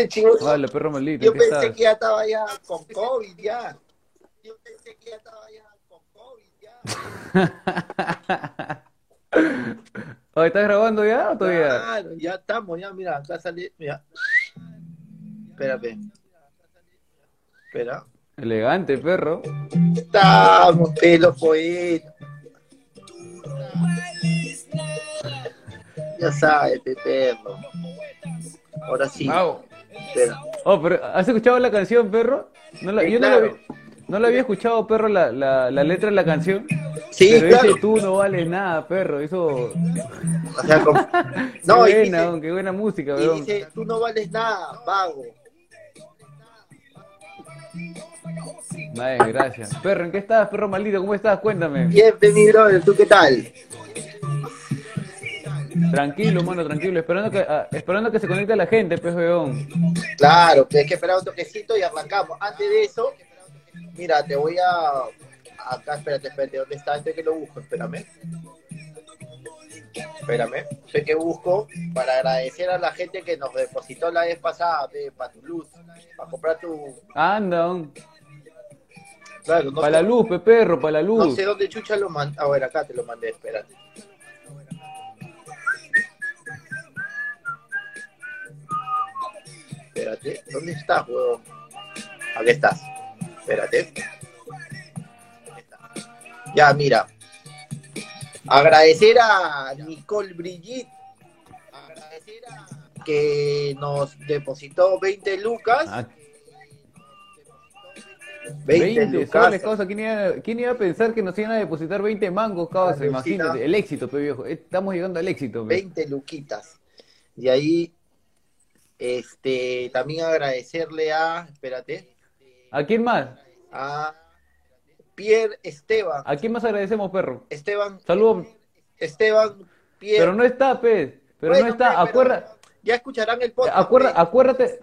ese chivo. Yo ¿qué pensé estás? que ya estaba ya con COVID ya. Yo pensé que ya estaba ya con COVID ya. Oye, ¿estás grabando ya o todavía? Claro, ya estamos, ya, mira, acá sale, mira. Espérame. Espera. Elegante, perro. Estamos, pelo poeta. Ya sabes, pe perro. Ahora sí. Espera. Oh, pero ¿has escuchado la canción, perro? No la- Sí, yo no, la, claro. había- no la había escuchado, perro, la, la, la letra de la canción. Sí, pero claro. dice tú no vales nada, perro. Eso. O sea, como- No, qué buena, dice- weón, qué buena música, Y dice, tú no vales nada, vago. Madre, gracias. Perro, ¿en qué estás, perro maldito? ¿Cómo estás? Cuéntame. Bienvenido, brother, ¿tú qué tal? Tranquilo, mano, tranquilo. Esperando que, ah, esperando que se conecte la gente, pues, weón. Claro, hay que esperar un toquecito y arrancamos. Antes de eso, mira, te voy a... Acá, espérate, espérate, ¿dónde está? Estoy que lo busco, espérame. Espérame, estoy que busco para agradecer a la gente que nos depositó la vez pasada, para tu luz, para comprar tu... Anda. Claro, no Para la sé- luz, pe perro, para la No luz. sé dónde chucha lo mandé. A ver, acá te lo mandé, espérate. Espérate, ¿dónde estás, huevón? Aquí estás. Espérate. Está. Ya, mira. Agradecer a Nicole Brigitte. Agradecer a que nos depositó 20 lucas. Ah, 20, 20 lucas. causa. ¿Quién iba, quién iba a pensar que nos iban a depositar 20 mangos, causa? Imagínate, el éxito, pe viejo. Estamos llegando al éxito, pe. 20 luquitas. Y ahí, este, también agradecerle a, espérate, ¿A quién más? a Pierre Esteban. ¿A quién más agradecemos, perro? Esteban, Saludos. Esteban Pierre. Pero no está, pe. Pero Bueno, no está. pero Acuerda, Ya escucharán el podcast. acuerda, pe. acuérdate.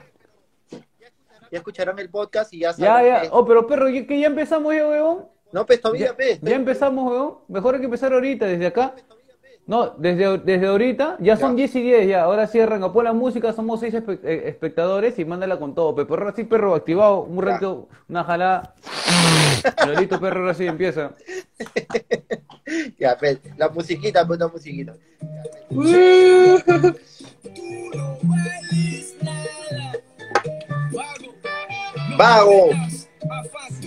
Ya escucharán el podcast y ya Ya, saben. ya. que- Oh, pero perro, ¿ya- que ya empezamos ya, weón. No, pues todavía, Ya, pe. ya empezamos, weón. Mejor hay que empezar ahorita, desde acá. No, desde, desde ahorita, ya son Ya. 10 y 10 ya. Ahora cierran, pon la música, somos 6 espectadores y mándala con todo. pe. Perro así, perro, activado, un Ya. rato, una jalada. Pero listo, perro, ahora sí empieza. Ya, pe, la musiquita, pues la musiquita. Vago.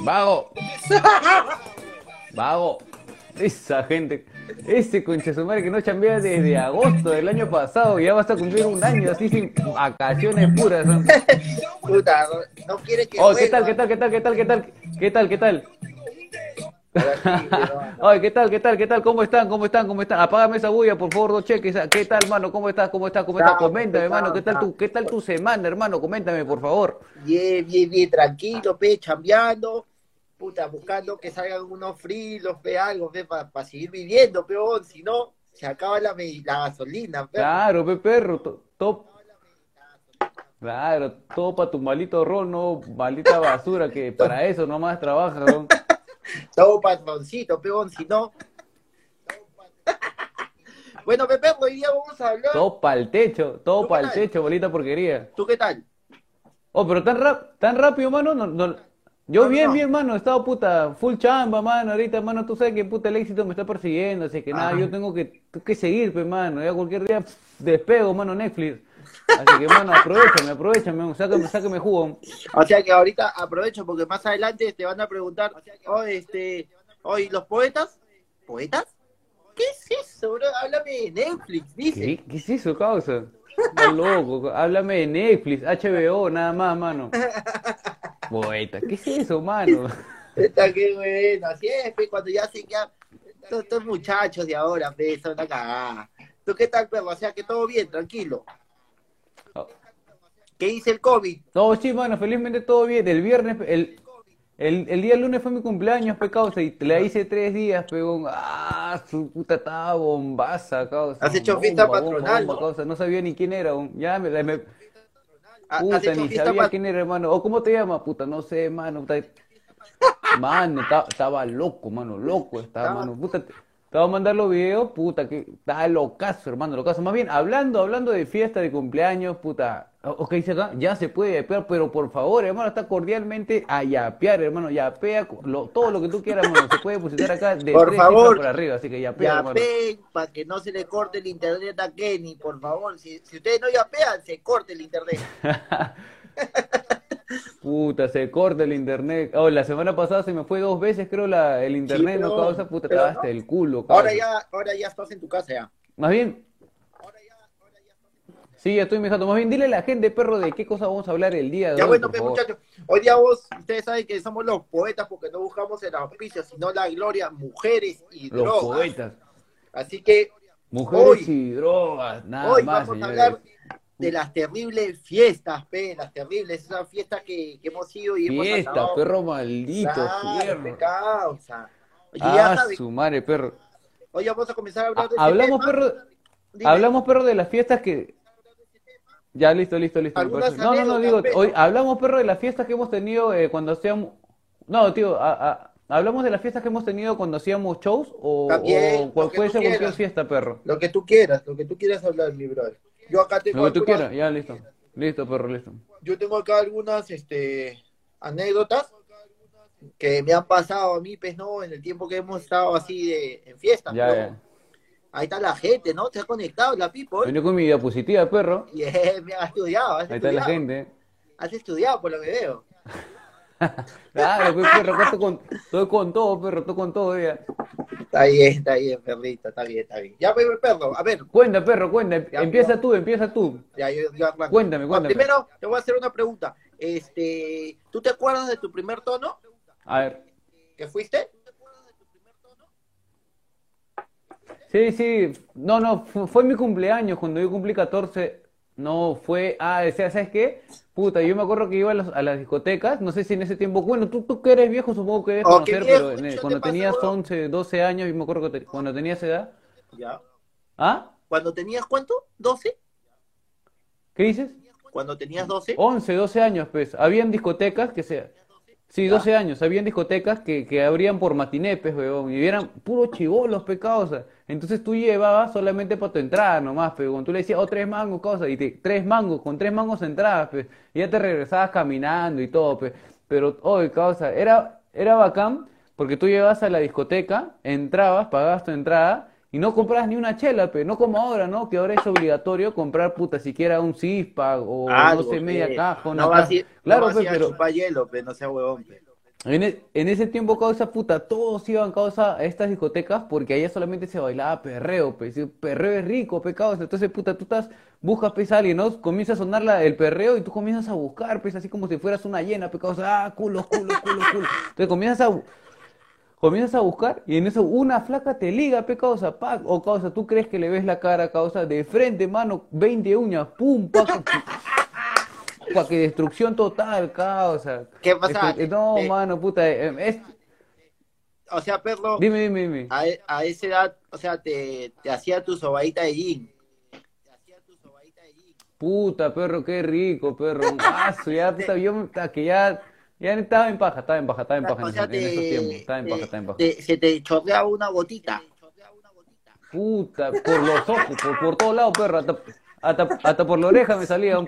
Vago. Vago. Esa gente, ese concha su madre que no chambea desde agosto del año pasado, ya vas a cumplir un año así sin vacaciones puras. ¿no? Puta, no, quiere que Oh, ¿qué tal, qué tal, qué tal, qué tal, qué tal, qué tal, qué tal? Oye, ¿qué tal, qué tal, qué tal? ¿Cómo están? ¿Cómo están? ¿Cómo están? Apágame esa bulla, por favor, dos cheques. ¿Qué tal, hermano? ¿Cómo estás? ¿Cómo estás? ¿Cómo estás? Coméntame, hermano, ¿qué tal tu, qué tal tu semana, hermano? Coméntame, por favor. Bien, bien, bien, tranquilo, pe, chambeando, puta, buscando que salgan unos frilos, pe, algo, pe, para seguir viviendo, peón, si no, se acaba la, la gasolina, pe. Claro, pe perro, to- top. Claro, todo para tu malito rol, no maldita basura, que para eso nomás trabaja, ¿no? Todo patroncito, peón, si no. bueno, Pepe, hoy día vamos a hablar. Todo para el techo, todo ¿Tú para el techo, bolita porquería. ¿Tú qué tal? Oh, pero tan rap, tan rápido, mano, no, no- Yo No, bien, no. bien, mano, he estado puta, full chamba, mano, ahorita, mano, tú sabes que puta el éxito me está persiguiendo, así que nada, yo tengo que, que seguir, pues, mano, ya cualquier día despego, mano, Netflix. Así que, mano, aprovechame, aprovechame, sácame, sácame jugo. O sea que ahorita aprovecho porque más adelante te van a preguntar, oh, este, hoy los poetas, ¿poetas? ¿Qué es eso, bro? Háblame de Netflix, dice. ¿Qué, ¿Qué es eso, causa? Estás loco, háblame de Netflix, HBO, nada más, mano. Poeta, ¿qué es eso, mano? Está que bueno, así es, pe, cuando ya se ya, estos, estos muchachos de ahora, pe, son una cagada. ¿Tú qué tal, perro? O sea que todo bien, tranquilo. ¿Qué dice el COVID? No, sí, mano, felizmente todo bien. El viernes, el, el, el día lunes fue mi cumpleaños, pe, causa, y te la hice tres días, pegón. Ah, su puta estaba bombaza, causa. Has hecho fiesta Bomba, bomba, patronal, bomba, ¿no? causa. No sabía ni quién era, ya me, me- ¿Ha- ¿Has puta, ni sabía quién era, hermano. O cómo te llamas, puta, no sé, mano. puta. Mano, ta- estaba loco, mano, loco estaba, Estaba- mano. Puta, te- te voy a mandar los videos, puta, que está locazo, hermano, locazo. Más bien, hablando, hablando de fiesta de cumpleaños, puta, o- ¿qué dice acá? Ya se puede yapear, pero por favor, hermano, está cordialmente a yapear, hermano, yapea lo- todo lo que tú quieras, hermano, se puede depositar acá de Por tres favor, por arriba, así que yapea, hermano. Yapeen para que no se le corte el internet a Kenny, por favor. Si, si ustedes no yapean, se corte el internet. Puta, se corta el internet. Oh, la semana pasada se me fue dos veces, creo, la, el internet, no pero- causa, puta, estaba no. el culo, Ahora causa. ya, ahora ya estás en tu casa ya. Más bien. Sí, ya estoy, mi jato. Más bien, dile a la gente, perro, de qué cosa vamos a hablar el día de Ya hoy, bueno, por pues, muchachos, hoy día vos, ustedes saben que somos los poetas porque no buscamos el auspicio, sino la gloria, mujeres y Los drogas. poetas. Así que Mujeres Hoy- y drogas, nada hoy más, vamos a señores. hablar de las terribles fiestas, pe, las terribles, esas fiestas que, que hemos ido y hemos Fiesta, acabado. perro maldito, Claro, fierro. pe, causa. Oye, Ah, su madre, perro. hoy vamos a comenzar a hablar de Ah, este Hablamos, tema. perro, Dime. hablamos, perro, de las fiestas que... Ya, listo, listo, listo. No, no, no, digo, hoy hablamos, perro, de las fiestas que hemos tenido eh, cuando hacíamos... No, tío, a- a- hablamos de las fiestas que hemos tenido cuando hacíamos shows o, También, o cualquier quieras. fiesta, perro. Lo que tú quieras, lo que tú quieras hablar, mi brother. Yo acá tengo Lo que tú algunas- quieras, ya, listo. Listo, perro, listo. yo tengo acá algunas este, anécdotas que me han pasado a mí, pues, ¿no? En el tiempo que hemos estado así de, en fiesta. Ya, ¿no? ya. Ahí está la gente, ¿no? Se ha conectado la people. Vení con mi diapositiva, perro. Me ha estudiado, has Ahí está la gente. Has estudiado por lo que veo. Claro, pues, perro, acá estoy con, estoy con todo, perro, estoy con todo, ya. Está bien, está bien, perrito, está bien, está bien. Ya, pues, perro, a ver, Cuenta, perro, cuenta. Ya, Empieza tú, empieza tú. ya, yo, yo arranco. Cuéntame, Ah, cuéntame. Primero, te voy a hacer una pregunta. Este, ¿tú te acuerdas de tu primer tono A ver. que fuiste? Sí, sí. No, no, fu- fue, mi cumpleaños cuando yo cumplí 14. No, fue. Ah, decía, ¿sabes qué? Puta, yo me acuerdo que iba a, las- a las discotecas. No sé si en ese tiempo. Bueno, tú, tú que eres viejo, supongo que debes Oh, conocer, viejo, pero en cuando te pasa, tenías huevón. 11, 12 años, yo me acuerdo que te- cuando tenías edad. Ya. ¿Ah? ¿Cuando tenías cuánto? ¿12? ¿Qué dices? Cuando tenías 12. 11, 12 años, pues. Habían discotecas que se... Sí, 12 años. Habían discotecas que, que abrían por matiné, pues, weón. Y eran puro chivolos, pe, causa. Entonces tú llevabas solamente para tu entrada nomás, pe, weón. Tú le decías, oh, tres mangos, causa. Y te, tres mangos, con tres mangos entrabas, pe. Y ya te regresabas caminando y todo, pe. Pero, oye, causa, era, era bacán porque tú llevabas a la discoteca, entrabas, pagabas tu entrada y no comprabas ni una chela, pe. No como ahora, ¿no? Que ahora es obligatorio comprar, puta, siquiera un cispa o no Algo, sé, media pe. caja, una No vas caja. a Claro, no vas pe, a pero hielo, pe, no sea huevón, pe. En, e- en ese tiempo, causa puta, todos iban causa a estas discotecas porque allá solamente se bailaba perreo, pues, perreo es rico, pe, causa. Entonces, puta, tú estás, buscas, pues, a alguien, ¿no? Comienza a sonar la- el perreo y tú comienzas a buscar, pues, así como si fueras una hiena, pe, causa, ah, culo, culo, culo, culo. Entonces comienzas a, comienzas a buscar y en eso una flaca te liga, pe, causa, pa, o causa, tú crees que le ves la cara, causa, de frente, mano, 20 uñas, pum, pa, que destrucción total, causa. ¿Qué pasa? Este, no, Eh, mano, puta, eh, es... O sea, perro, Dime, dime, dime. a, e- a esa edad, o sea, te, te hacía tu sobadita de gin. Puta, perro, qué rico, perro. Un vaso, ya, puta, yo que ya, ya estaba en paja, estaba en paja, estaba en paja en, O sea, esos- en esos tiempos, estaba en te, estaba en paja. te- se te chorreaba una gotita. Puta, por los ojos, por, por todos lados, perro, hasta, hasta, por la oreja me salía.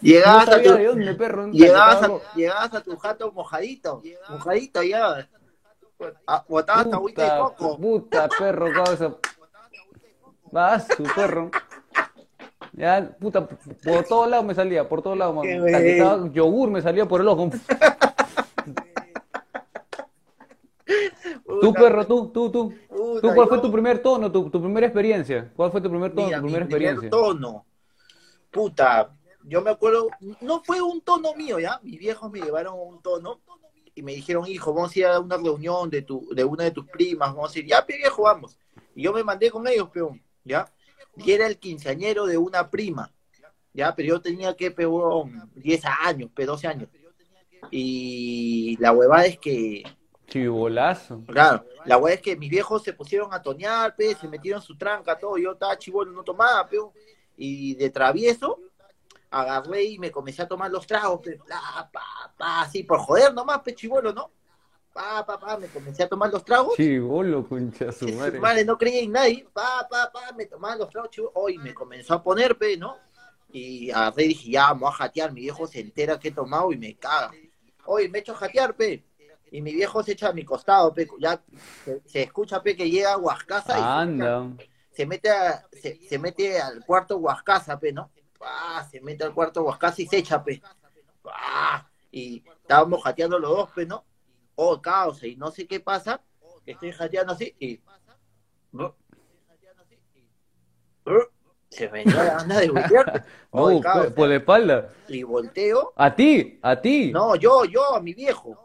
Llegabas no a tu, de dónde, perro. llegabas a, llegabas a tu jato mojadito, mojadito ya. Ah, Botabas agüita de Puta, coco. puta, perro, causa. Vas, su perro. Ya, puta, por todos lados me salía, por todos lados, estaba- yogur me salía por el ojo. Tú, perro, tú, tú, tú. puta, ¿Tú cuál fue tu primer tono, tu, tu primera experiencia? ¿Cuál fue tu primer tono, Mira, tu mi primera primer experiencia? tono. Puta, yo me acuerdo, no fue un tono mío, ¿ya? Mis viejos me llevaron un tono y me dijeron, hijo, vamos a ir a una reunión de tu, de una de tus primas, vamos a ir, ya, pe viejo, vamos. Y yo me mandé con ellos, peón, ¿ya? Y era el quinceañero de una prima, ¿ya? Pero yo tenía que, peón, 10 años, pe, 12 años. Y la huevada es que, Chivolazo. Claro, la weá es que mis viejos se pusieron a tonear, pe, se metieron su tranca, todo, yo estaba chivolo, no tomaba, pe, y de travieso agarré y me comencé a tomar los tragos, bla, pa, pa, así, por joder nomás, pe, chivolo, ¿no? Pa, pa, pa, me comencé a tomar los tragos. Chivolo, concha su madre. madre no creía en nadie. Pa, pa, pa, me tomaba los tragos, chivo. Hoy me comenzó a poner, pe, ¿no? Y agarré y dije, ya, voy a jatear. Mi viejo se entera que he tomado y me caga. Hoy me echo a jatear, pe. Y mi viejo se echa a mi costado, pe. Ya se, se escucha, pe, que llega a Huascaza y Anda. Se mete, a- se, se mete al cuarto Huascaza, pe, ¿no? Pa, se mete al cuarto Huascaza y se echa, pe. Pa, y estábamos jateando los dos, pe, ¿no? Oh, caos, y no sé qué pasa, que estoy jateando así y... Se me dio la gana de voltear. Oh, caos, por la espalda. y volteo. A ti, a ti. No, yo, yo, a mi viejo.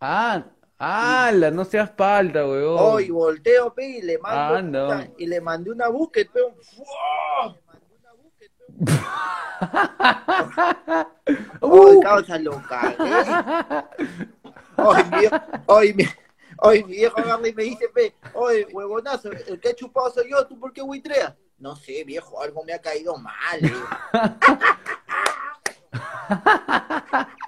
Ah, ala, no seas palta, weón. Oh, y volteo, pe, y le mando, Anda. puta, y le mandé una búsqueda, pe, ¡fua! Hoy, Uh. causa, lo cagué. Hoy, mi, hoy, mi, hoy mi viejo agarra y me dice, pe, oye, huevonazo, el que ha chupado soy yo, ¿tú por qué buitreas? No sé, viejo, algo me ha caído mal. digo.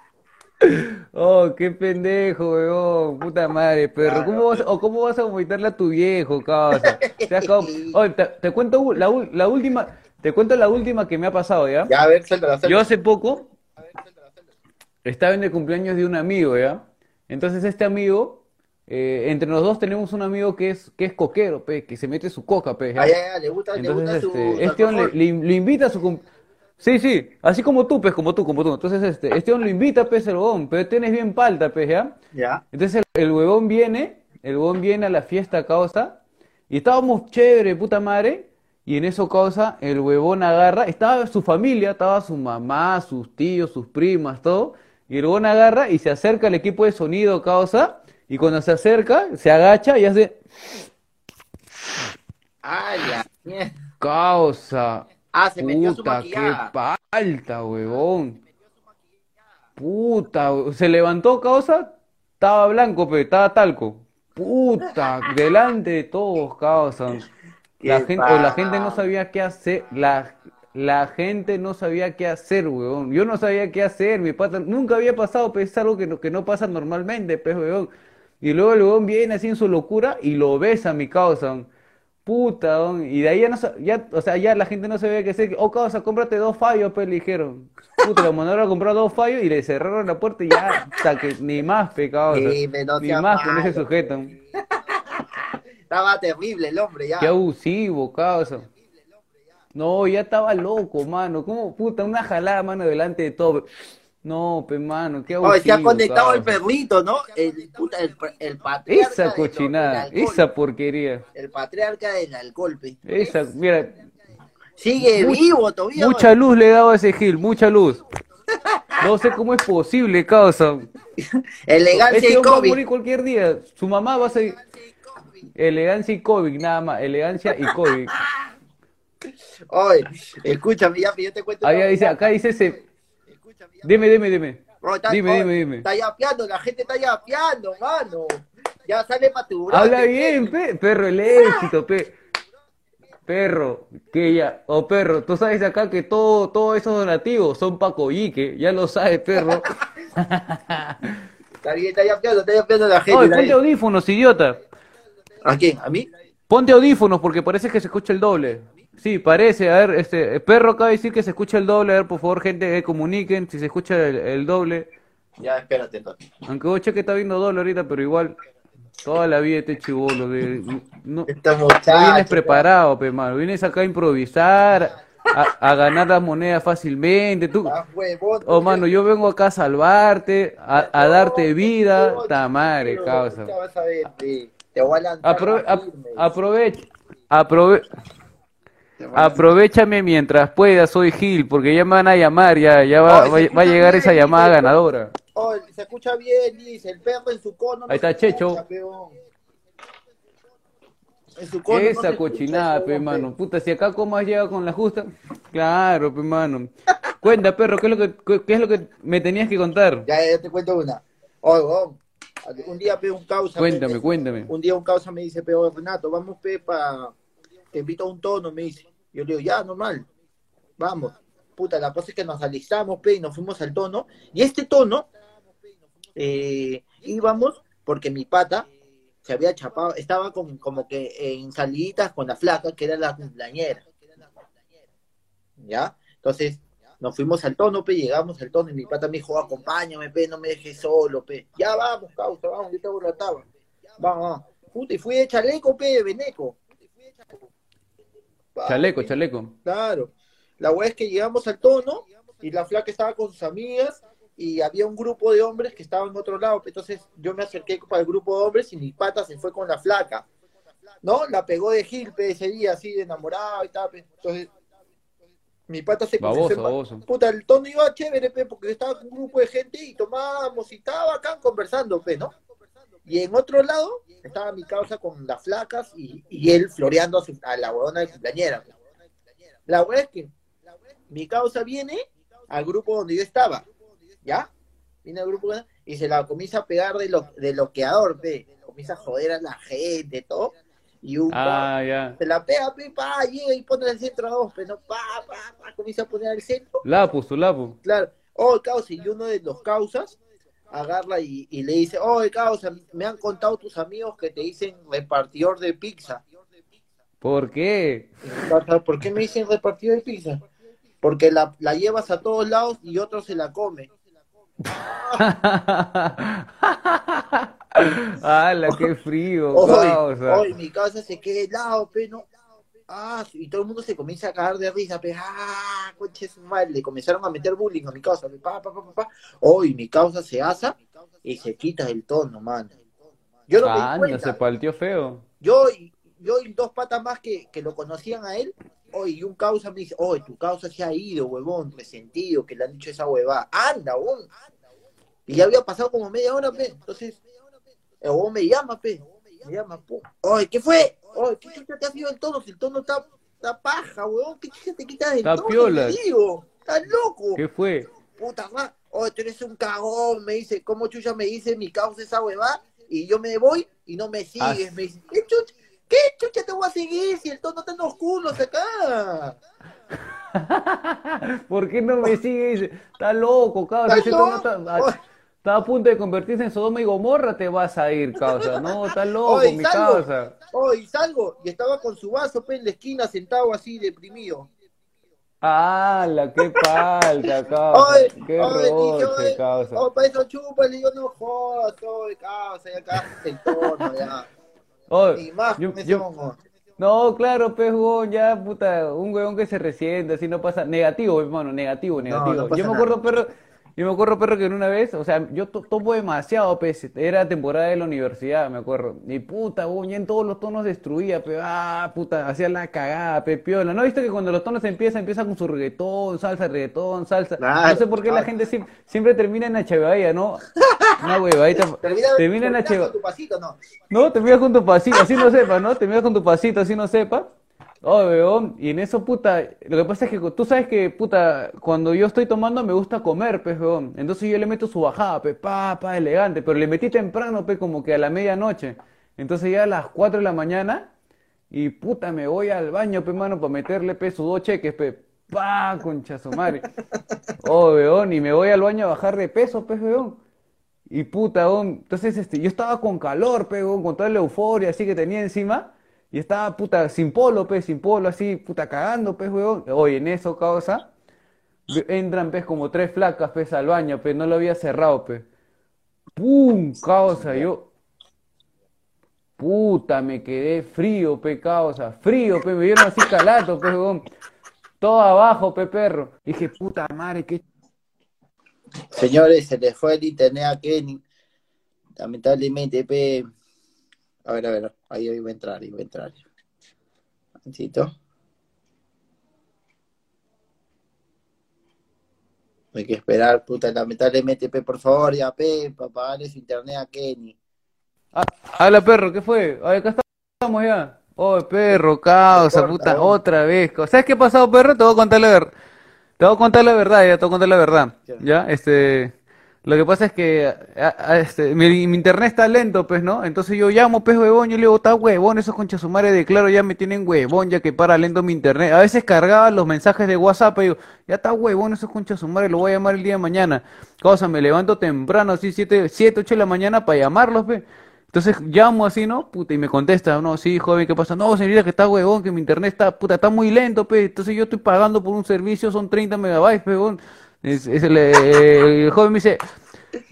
Oh, qué pendejo, weón. Puta madre, perro. Claro, ¿Cómo vas, o cómo vas a vomitarle a tu viejo, causa? Te has cagado- Oye, te, te cuento la, última, te cuento la última que me ha pasado, ¿ya? Ya, a ver, suéltala, Yo suéltala. hace poco estaba en el cumpleaños de un amigo, ¿ya? Entonces este amigo, eh, entre los dos tenemos un amigo que es, que es coquero, pe, que se mete su coca, pe, ¿ya? Ah, ya, ya, le gusta, le Entonces, gusta su, este, su este hombre le invita a su cum- Sí, sí, así como tú, pues, como tú, como tú. Entonces, este, este hombre lo invita, pues, el huevón, pero tienes bien palta, pues, ¿ya? Ya. Entonces el, el huevón viene, el huevón viene a la fiesta causa, y estábamos chévere, puta madre, y en eso causa, el huevón agarra, estaba su familia, estaba su mamá, sus tíos, sus primas, todo, y el huevón agarra y se acerca al equipo de sonido causa, y cuando se acerca, se agacha y hace Ah, ya. mierda. causa. Ah, se metió su Puta, qué palta, huevón. Puta, se levantó causa, estaba blanco, pero estaba talco. Puta, delante de todos, causa. La gente, o la gente no sabía qué hacer, la, la gente no sabía qué hacer, huevón. Yo no sabía qué hacer, mi pata, nunca había pasado, pues es algo que no, que no pasa normalmente, pues, huevón. Y luego el huevón viene así en su locura y lo besa, mi causa. Puta, huevón. y de ahí ya no, sa- ya, o sea, ya la gente no sabía qué hacer. Oh, causa, cómprate dos fallos, pues, le dijeron. Puta, lo mandaron a comprar dos fallos y le cerraron la puerta y ya, hasta que ni más, pe, causa. Sí, no Ni más con ese sujeto. Estaba terrible el hombre, ya. Qué abusivo, causa. No, ya estaba loco, mano. ¿Cómo, puta, una jalada, mano, delante de todo? No, pe, mano, qué Oye, se ha abusivo, conectado el perrito, ¿no? El, puta, el, el patriarca Esa cochinada, del alcohol. esa porquería. El patriarca del alcohol, pe. Esa, mira, Sigue vivo todavía. mucha luz le he dado a ese Gil, mucha luz. No sé cómo es posible, causa. Elegancia Ese y hombre va a COVID. morir cualquier día. Su mamá va a ser elegancia y COVID, nada más. Elegancia y COVID. Oye, escúchame, ya, yo te cuento. Una dice, acá dice ese. Dime, dime, dime. Está- Dime, dime, dime. Está yapeando, la gente está yapeando, mano. Ya sale para tu Habla bien, pe- perro, el éxito, pe. Perro, que ya, o perro, tú sabes acá que todo, todos esos donativos son pa' Coyique, ya lo sabes, perro. Está bien, está yapeando, está yapeando la gente. Oye, ponte audífonos, idiota. ¿A quién? ¿A mí? Ponte audífonos porque parece que se escucha el doble. Sí, parece, a ver, este, el perro acaba de decir que se escucha el doble, a ver, por favor, gente, eh, comuniquen si se escucha el, el doble. Ya, espérate entonces. Aunque vos que está viendo doble ahorita, pero igual, toda la vida este chivolo, de, no, vienes preparado, pe, mano. Vienes acá a improvisar, a, a ganar las monedas fácilmente. Tú, oh, mano, yo vengo acá a salvarte, a, a darte vida. Ta madre, causa. Aprove- la ap- firme. aprove- aprove- Te voy a- aprovechame mientras puedas, soy Gil, porque ya me van a llamar, ya, ya va, a llegar esa llamada dice, ganadora. Oh, se escucha bien, dice, el perro en su cono. no Ahí está Checho. escucha. En su cono Esa cochinada, pe, mano. Puta, si acá como has llegado con la justa. Claro, pe, mano. Cuenta, perro, ¿qué es lo que, qué es lo que me tenías que contar? Ya, ya te cuento una. Huevón, un día pe un causa. Cuéntame, pe, cuéntame. Un día un causa me dice, pero Renato, vamos pe pa te invito a un tono, me dice. Yo le digo, ya, normal. Vamos. Puta, la cosa es que nos alistamos, pe, y nos fuimos al tono. Y este tono, eh, íbamos porque mi pata se había chapado, estaba con, como que en saliditas con la flaca, que era la cumpleañera. ¿Ya? Entonces, nos fuimos al tono, pe, llegamos al tono y mi pata me dijo, acompáñame, pe, no me dejes solo, pe. Ya vamos, causa, vamos, yo te borrataba. Vamos, vamos. Puta, y fui de chaleco, pe, de veneco. Chaleco, chaleco. Claro. La weá es que llegamos al tono y la flaca estaba con sus amigas y había un grupo de hombres que estaban en otro lado. Entonces yo me acerqué para el grupo de hombres y mi pata se fue con la flaca. ¿No? La pegó de Gil, pe, ese día, así, de enamorado y tal. Entonces, mi pata se Baboso. Puta, el tono iba chévere, pe, porque estaba con un grupo de gente y tomábamos y estaba acá conversando, pe, ¿no? Y en otro lado estaba mi causa con las flacas y, y él floreando a, su- a la huevona de cumpleañera. La hueá es que mi causa viene al grupo donde yo estaba, ¿ya? Viene al grupo y se la comienza a pegar de, lo, de loqueador, pe. Comienza a joder a la gente, todo. Y un Ah, se la pega, pe, pa, llega y pone al centro a dos, pero no, pa, pa, pa, comienza a poner al centro. Lapus, tu lapus. Claro, oh, causa, y uno de los causas agarra y, y le dice, oh, causa, me han contado tus amigos que te dicen repartidor de pizza. ¿Por qué? ¿Por qué me dicen repartidor de pizza? Porque la, la llevas a todos lados y otro se la come. ¡Hala, qué frío, Hoy, hoy mi causa se queda helado, pe, no. Ah, y todo el mundo se comienza a cagar de risa, pe, ah, conche su madre, le comenzaron a meter bullying a mi causa, pe, pa, pa, pa, pa, pa. Hoy mi causa se asa y se quita el tono, mano. Yo no di Anda, cuenta. se palteó feo. Yo y, yo y dos patas más que, que lo conocían a él, hoy y un causa me dice, oye, tu causa se ha ido, huevón, resentido, que le han dicho esa huevada. Anda, huevón. Y ya había pasado como media hora, pe. Entonces, el huevón me llama, pe. Me llama, pum. Oye, ¿qué fue? Oye, ¿qué chucha te ha sido el tono? Si el tono está, está paja, huevón. ¿Qué chucha te quitas del tono? piola. digo? ¿Estás loco? ¿Qué fue? puta ma, oye, tú eres un cagón, me dice, ¿cómo chucha me dice mi causa esa huevada? Y yo me voy y no me sigues, me dice, ¿qué chucha, ¿qué chucha te voy a seguir si el tono está en los culos acá? ¿Por qué no me sigue? Dice, Está loco, ah, está a punto de convertirse en Sodoma y Gomorra, te vas a ir, causa. No, está loco, mi salgo, causa. oye, salgo, y estaba con su vaso pe, en la esquina sentado así deprimido. ¡Hala, qué falta, causa! Oye, ¡Qué oye, roche, causa! oye, para eso chupa, le digo, no jodas, oye, causa, ya cagaste el tono, ya. Oye, Ni más yo-. No, claro, huevón, ya, puta, un huevón que se resiente, así no pasa. Negativo, hermano, negativo, negativo. no yo me nada. acuerdo, perro, yo me acuerdo, perro, que en una vez, o sea, yo to- tomo demasiado, pues, era temporada de la universidad, me acuerdo. Y puta, ya en todos los tonos destruía, pe, ah, puta, hacía la cagada, pe, piola. ¿No viste que cuando los tonos empiezan, empiezan con su reggaetón, salsa, reggaetón, salsa? No sé por qué la gente siempre, siempre termina en H ¿no? Una huevadita. Termina, Termina en H con tu pasito, no. no, te miras con tu pasito, así no sepa, ¿no? Te miras con tu pasito, así no sepa. Oh, weón, y en eso, puta, lo que pasa es que tú sabes que, puta, cuando yo estoy tomando me gusta comer, pues, weón. Entonces yo le meto su bajada, pe, pa, pa, elegante, pero le metí temprano, pe, como que a la medianoche. Entonces ya a las 4 de la mañana, y puta, me voy al baño, pe, mano, para meterle, pe, sus dos cheques, pe, pa, concha madre. Oh, weón, y me voy al baño a bajar de peso, pues, weón. Y puta, weón, entonces este, yo estaba con calor, weón, con toda la euforia así que tenía encima, y estaba puta sin polo, pe, sin polo, así, puta cagando, pues, weón. Oye, en eso, causa, entran, pues, como tres flacas, pues, al baño, pe, no lo había cerrado, pe. ¡Pum! Causa, yo, puta, me quedé frío, pe, causa, frío, pe, me dieron así calato, pe, weón. Todo abajo, pe, perro. Dije, puta madre, qué Señores, se le fue el internet a Kenny. Lamentablemente, pe. A ver, a ver, ahí iba a entrar, iba a entrar. Un momentito. Hay que esperar, puta, lamentablemente, pe, por favor, ya, pe, para pagarle su internet a Kenny. Ah, habla perro, ¿qué fue? Ay, acá estamos ya. Oh, perro, causa, puta, otra vez. ¿Sabes qué ha pasado, perro? Te voy a contar la verdad. Te voy a contar la verdad, ya te voy a contar la verdad. Ya, este. Lo que pasa es que a- este, mi, internet está lento, pues, ¿no? Entonces yo llamo, pues, huevón, yo le digo, está huevón, esos conchas su madre de claro ya me tienen huevón, ya que para lento mi internet. A veces cargaba los mensajes de WhatsApp y digo, ya está huevón, esos conchas su madre, lo voy a llamar el día de mañana. Cosa, me levanto temprano, así, 7, 7, 8 de la mañana para llamarlos, pues. Entonces llamo así, ¿no? Puta, y me contesta, no, sí, joven, ¿qué pasa? No, señorita, que está huevón, que mi internet está, puta, está muy lento, pe. Entonces yo estoy pagando por un servicio, son 30 megabytes, huevón. Eh, el joven me dice,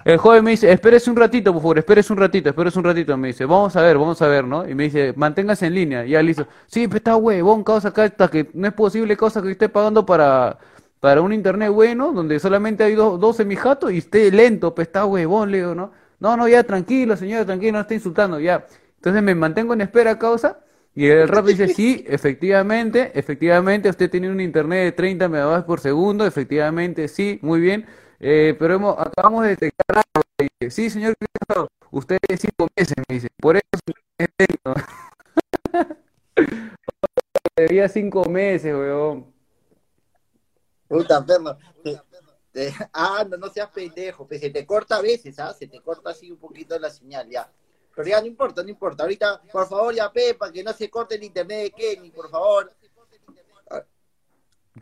el joven me dice, espérese un ratito, por favor, espérese un ratito, espérese un ratito, me dice, vamos a ver, vamos a ver, ¿no? Y me dice, manténgase en línea, ya listo. Sí, pero está huevón, causa acá, está que no es posible, causa que esté pagando para, para un internet bueno, donde solamente hay dos, 12 mi jato y esté lento, pues está huevón, le digo, ¿no? No, no, ya tranquilo, señora, tranquilo, no está insultando, ya. Entonces me mantengo en espera, causa, y el rap dice, sí, efectivamente, efectivamente, usted tiene un internet de 30 megabytes por segundo, efectivamente, sí, muy bien, eh, pero hemos, acabamos de detectar algo, le dije, sí, señor, usted es cinco meses, me dice, por eso es lento. Debía cinco meses, weón. Puta, perro. Ah, no, no seas pendejo, pues se te corta a veces, ¿ah? Se te corta así un poquito la señal, ya. Pero ya no importa, no importa. Ahorita, por favor, ya Pepa, que no se corte el internet de Kenny, por favor.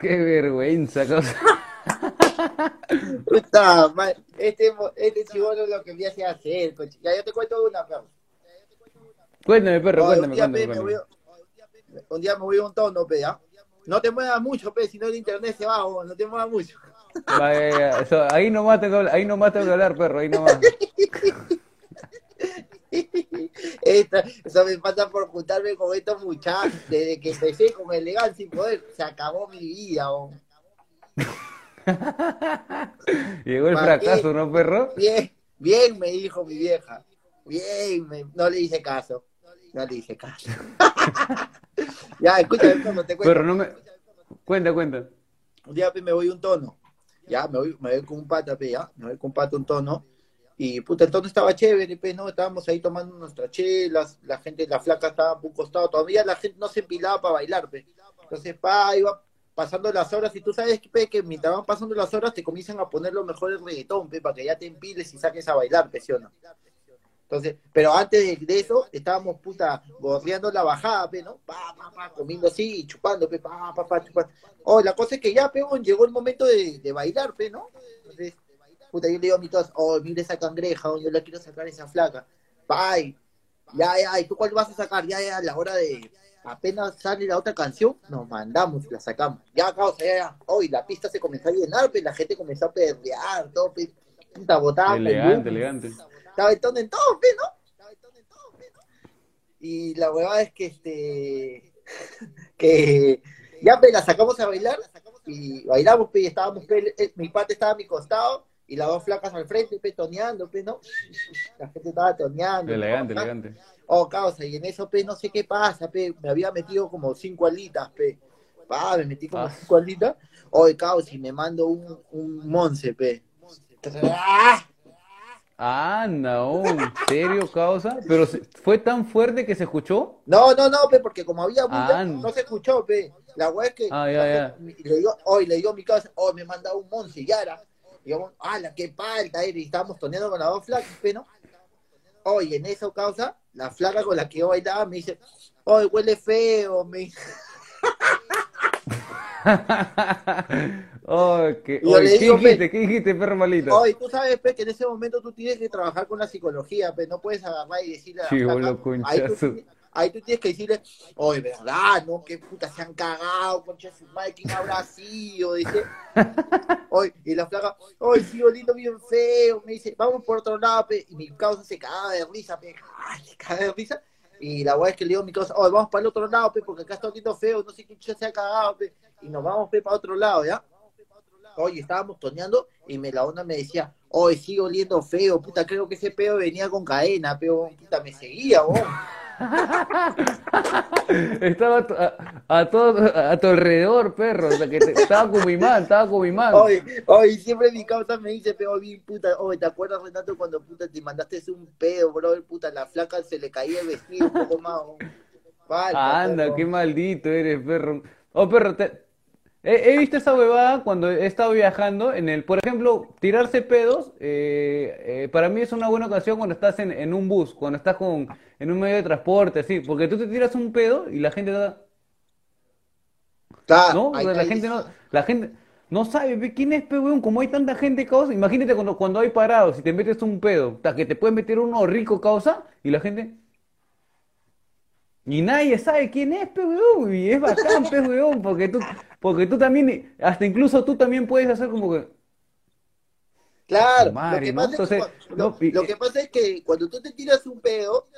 Qué vergüenza. Puta, ma- este, este chivolo es lo que me hace hacer, coche. Ya yo te cuento una, perro. Cuéntame, perro, Oye, un cuéntame, día, cuéntame, pe, me voy, cuéntame. un día me voy a un tono, pe, ¿ya? No te muevas mucho, pe, si no el internet se va, o no te muevas mucho. Vaya, ya, ya. Eso, ahí nomás tengo, ahí nomás tengo que hablar, perro, ahí nomás. Esta- eso me pasa por juntarme con estos muchachos. Desde que empecé con elegancia y poder, se acabó mi vida. oh. Llegó el fracaso, ¿no, perro? Bien, bien, me dijo mi vieja. Bien, me- no le hice caso. No le hice caso. ya, escúchame, perro, te cuento. Perro, no me... Cuenta, cuenta. Un día pe, me voy un tono. Ya, me voy, me voy con un pata, pe, ya. Me voy con un pata un tono. Y puta, el tono estaba chévere, pe, ¿no? Estábamos ahí tomando nuestras chelas, la gente, la flaca estaba por un costado, todavía la gente no se empilaba para bailar, pe. Entonces, pa, iba pasando las horas, y tú sabes pe, que mientras van pasando las horas te comienzan a poner lo mejor el reggaetón, pe, para que ya te empiles y saques a bailar, pe, ¿sí o no? Entonces, pero antes de, eso, estábamos, puta, bordeando la bajada, pe, ¿no? Pa, pa, pa, comiendo así, y chupando, pe, pa, pa, pa, chupando. Oh, la cosa es que ya, pe, llegó el momento de, de bailar, pe, ¿no? Entonces, puta, yo le digo a mi tos, oh, mira esa cangreja, oh, yo la quiero sacar esa flaca. Pay, ya, ya, ¿y tú cuál vas a sacar? Ya, ya, a la hora de, apenas sale la otra canción, nos mandamos y la sacamos. Ya, causa, ya, ya. Oh, y la pista se comenzó a llenar, pe, la gente comenzó a perrear, todo, pe, puta, botaba. Elegante, elegante. Estaba el tono en todo, pe, ¿no? Y la huevada es que este que ya pe, la sacamos a bailar y bailamos, pe, y estábamos, pe, eh, mi pata estaba a mi costado y las dos flacas al frente, pe, toneando, pe, ¿no? La gente estaba toneando. Elegante, ¿no? elegante. Oh, causa, y en eso, pe, no sé qué pasa, pe, me había metido como cinco alitas, pe. Pa, me metí como Ah. cinco alitas. Oye, causa, y me mando un, un monce, pe. Entonces, ¡ah! Oh, ¿en serio, causa? Pero fue tan fuerte que se escuchó. No, no, no, pe, porque como había bulla, Ah, no se escuchó, pe. La weá es que Ah, ya, ya. le dio, hoy le dio a mi casa, hoy me manda un monce, ya era. Yo, ala, qué palta, y estábamos toneando con las dos flacas, pe, ¿no? Oye, en eso causa, la flaca con la que yo bailaba me dice, oye, huele feo, me. Oh, que... Y yo Oye, le ¿qué digo, pe- dijiste? ¿Qué dijiste, perro malito? Oye, tú sabes, pe, que en ese momento tú tienes que trabajar con la psicología, pe, no puedes agarrar y decirle a la Chibolo flaca, ahí tú, ahí tú tienes que decirle, oye, ¿verdad? ¿No? ¿Qué puta se han cagado, concha su madre? ¿Quién habrá sido? Dice, oye, y la flaca, oye, sigo lindo bien feo, me dice, vamos por otro lado, pe, y mi causa se cagaba de risa, pe, ay, se cagaba de risa, y la weá es que le digo a mi causa, oye, vamos para el otro lado, pe, porque acá está lindo feo, no sé quién chucha se ha cagado, pe, y nos vamos, pe, para otro lado, ¿ya? Oye, estábamos toneando y me la onda me decía, oye, sigue oliendo feo, puta, creo que ese pedo venía con cadena, pero puta, me seguía, vos. Estaba a, tu- a, a todo, a tu alrededor, perro. O sea, que te- estaba como imán, estaba como imán. Oye, oye, siempre mi causa me dice, pero bien, puta, oye, ¿te acuerdas, Renato, cuando puta te mandaste un pedo, bro? Puta, la flaca se le caía el vestido un poco más. Falta, Anda, perro. qué maldito eres, perro. Oh, perro, te, He, he visto esa huevada cuando he estado viajando en el, por ejemplo, tirarse pedos, eh, eh, para mí es una buena ocasión cuando estás en, en un bus, cuando estás con, en un medio de transporte, así, porque tú te tiras un pedo y la gente da, ¿no? O ahí, sea, la gente no, la gente no sabe pe, quién es, pe, weón, como hay tanta gente, causa, imagínate cuando, cuando hay parados, si te metes un pedo, ta, que te puedes meter uno rico, causa, y la gente, y nadie sabe quién es, pe, weón, y es bacán, pe, weón, porque tú, porque tú también, hasta incluso tú también puedes hacer como que, Claro, lo madre, que ¿no? pasa es que, Entonces, cua- no, lo, lo que pasa es que cuando tú te tiras un pedo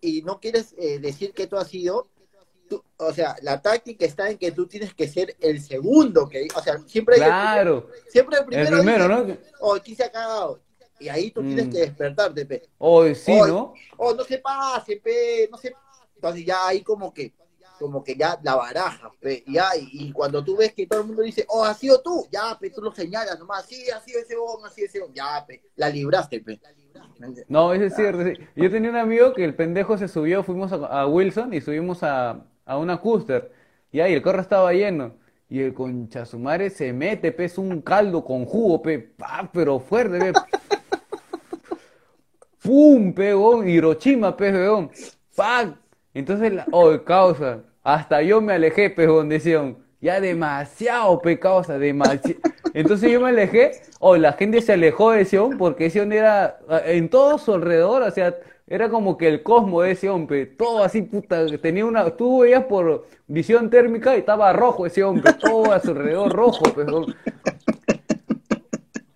y no quieres eh, decir que tú has sido, tú- o sea, la táctica está en que tú tienes que ser el segundo, que, o sea, siempre hay el primero, claro, siempre el el primero primero, dice, ¿no? oh, aquí se ha cagado, y ahí tú tienes Mm. que despertarte, pe. Hoy sí, Oh, ¿no? oh, no se pase, pe, no se entonces ya ahí como que, como que ya la baraja, pe, ya, y, y cuando tú ves que todo el mundo dice, oh, has sido tú, ya, pe, tú lo señalas nomás, sí, ha sido ese bon, ha sido ese bon, ya, pe, la libraste, pe. No, eso es cierto. Yo tenía un amigo que el pendejo se subió, fuimos a, Wilson y subimos a, a una Custer. Y ahí el carro estaba lleno. Y el concha su madre se mete, pe, un caldo con jugo, pe, pa, pero fuerte, pe. ¡Pum! Pe, weón, Hiroshima, pe, weón. ¡Pac! Entonces, oh, causa, hasta yo me alejé, pe, weón, decían. Ya demasiado, pe, causa, demasiado. Entonces yo me alejé, oh, la gente se alejó de Sion porque Sion era ah, en todo su alrededor, o sea, era como que el cosmos de Sion, pe, todo así, puta, tenía una, tú veías por visión térmica y estaba rojo ese hombre, todo a su alrededor rojo, pe, weón.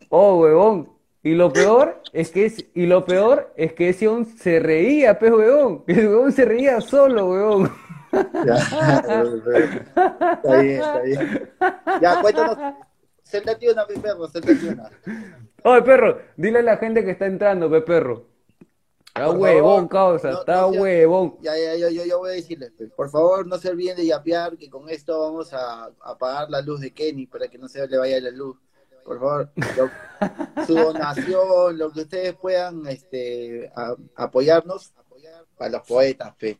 Oh, huevón. Y lo peor es que es, y lo peor es que ese huevón se reía, pues, huevón. El huevón se reía solo, huevón. Ya, está bien, está bien. Ya, cuéntanos, séntate una, pe, perro, séntate una. Oye, perro, dile a la gente que está entrando, pe, perro. Está Por huevón, favor, causa, no- está no sea- huevón. Ya, ya, yo, yo, yo voy a decirles, por favor, no se olviden de yapear, que con esto vamos a a apagar la luz de Kenny para que no se le vaya la luz. Por favor, lo- su donación, lo que ustedes puedan este, a- apoyarnos para los poetas, pe.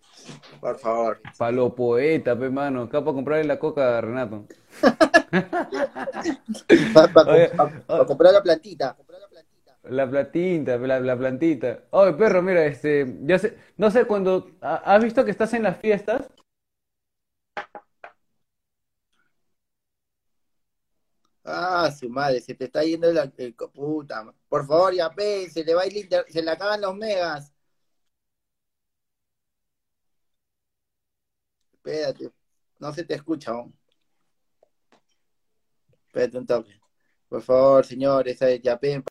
por favor. Pa' los poetas, pe, mano. Acá para comprarle la coca a Renato. Para Oye, oye. comprar la plantita. La platita, la, la plantita. Oye, perro, mira, este, ya sé, no sé, cuando, ¿ha- ¿has visto que estás en las fiestas? Ah, su madre, se te está yendo la, el puta. Por favor, ya pe, se le va el inter- se le acaban los megas. Espérate, no se te escucha aún. Espérate un toque. Por favor, señores, ya pe.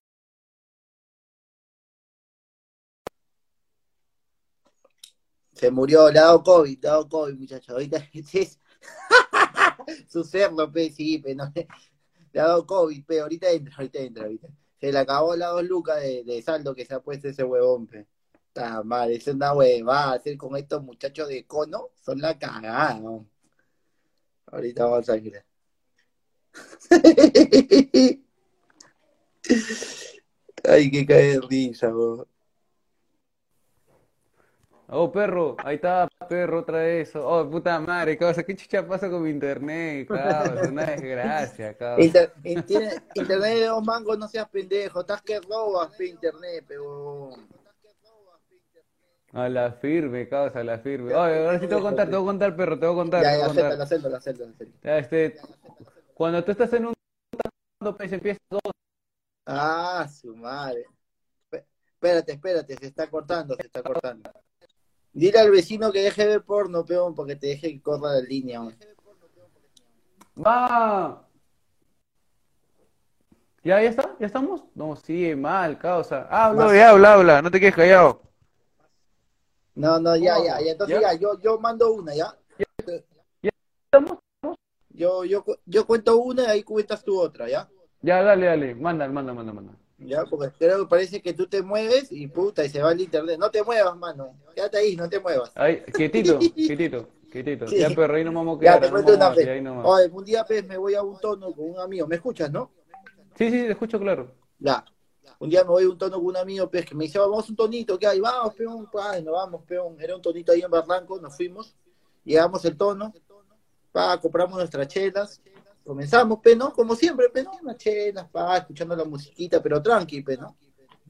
Se murió, le ha dado COVID, le ha dado COVID, muchachos. Ahorita es su cerdo, pe, sí, pe, no, le ha dado COVID, pe, ahorita entra, ahorita entra, ahorita. Se le acabó las dos lucas de, de saldo que se ha puesto ese huevón, pe. Mal, es una huevada hacer con estos muchachos de cono, son la cagada, ¿no? Ahorita vamos a ir. Ay, que cae de risa, weón. Oh, perro, ahí está, perro, otra vez. Oh, puta madre, causa, ¿qué chucha pasa con mi internet? Causa, una desgracia, causa. Inter- tiene- internet de dos mangos, no seas pendejo, estás que robas, pe, internet, pero... A la firme, causa, a la firme. Oye, ahora sí te voy a contar, te voy a contar, perro, te voy a contar, Ya, ya, acéptalo, acéptalo, acéptalo, Este, cuando tú estás en un pues empieza dos. Ah, su madre. Espérate, espérate, se está cortando, se está cortando. Dile al vecino que deje de ver porno, peón, porque te deje que corra la línea. weón. ¡Va! ¿Ya, ya está? ¿Ya estamos? No, sigue mal, causa. Habla, Más- ya habla, habla, no te quedes callado. No, no, ya, ya, ya. Entonces ¿ya? ya, yo, yo mando una, ¿ya? ¿Estamos? Yo, yo, yo cuento una y ahí cuentas tú otra, ¿ya? Ya, dale, dale, manda, manda, manda, manda. Ya, porque creo que parece que tú te mueves y puta, y se va el internet. No te muevas, mano. Quédate ahí, no te muevas. Ahí, quietito, quietito, quietito. Sí. Ya, perro, ahí no vamos a Ya, quedar, te no cuento una vez. Oye, un día, pues, me voy a un tono con un amigo. ¿Me escuchas, no? Sí, sí, te escucho claro. Ya. Un día me voy a un tono con un amigo, pues, que me dice, vamos un tonito, ¿qué hay? Vamos, peón, pa, nos vamos, peón. Era un tonito ahí en Barranco, nos fuimos, llegamos el tono, pa, compramos nuestras chelas, comenzamos, pe, ¿no? Como siempre, pe, ¿no? Unas chelas, pa, escuchando la musiquita, pero tranqui, pe, ¿no?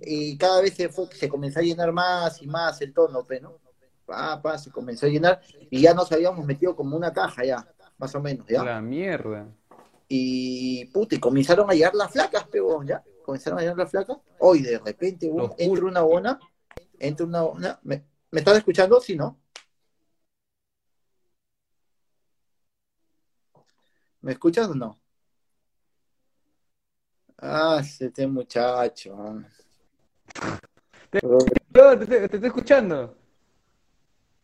Y cada vez se, fue, se comenzó a llenar más y más el tono, pe, ¿no? Pa, pa, se comenzó a llenar y ya nos habíamos metido como una caja ya, más o menos, ¿ya? La mierda. Y, puta, y comenzaron a llegar las flacas, pe, huevón, ¿ya? Comenzaron a llegar las flacas. Hoy, de repente, Los entra una bona, entra una ¿me, ¿me estás escuchando? Sí, ¿no? ¿Me escuchas o no? Ah, este muchacho. Te- te, te- te estoy escuchando.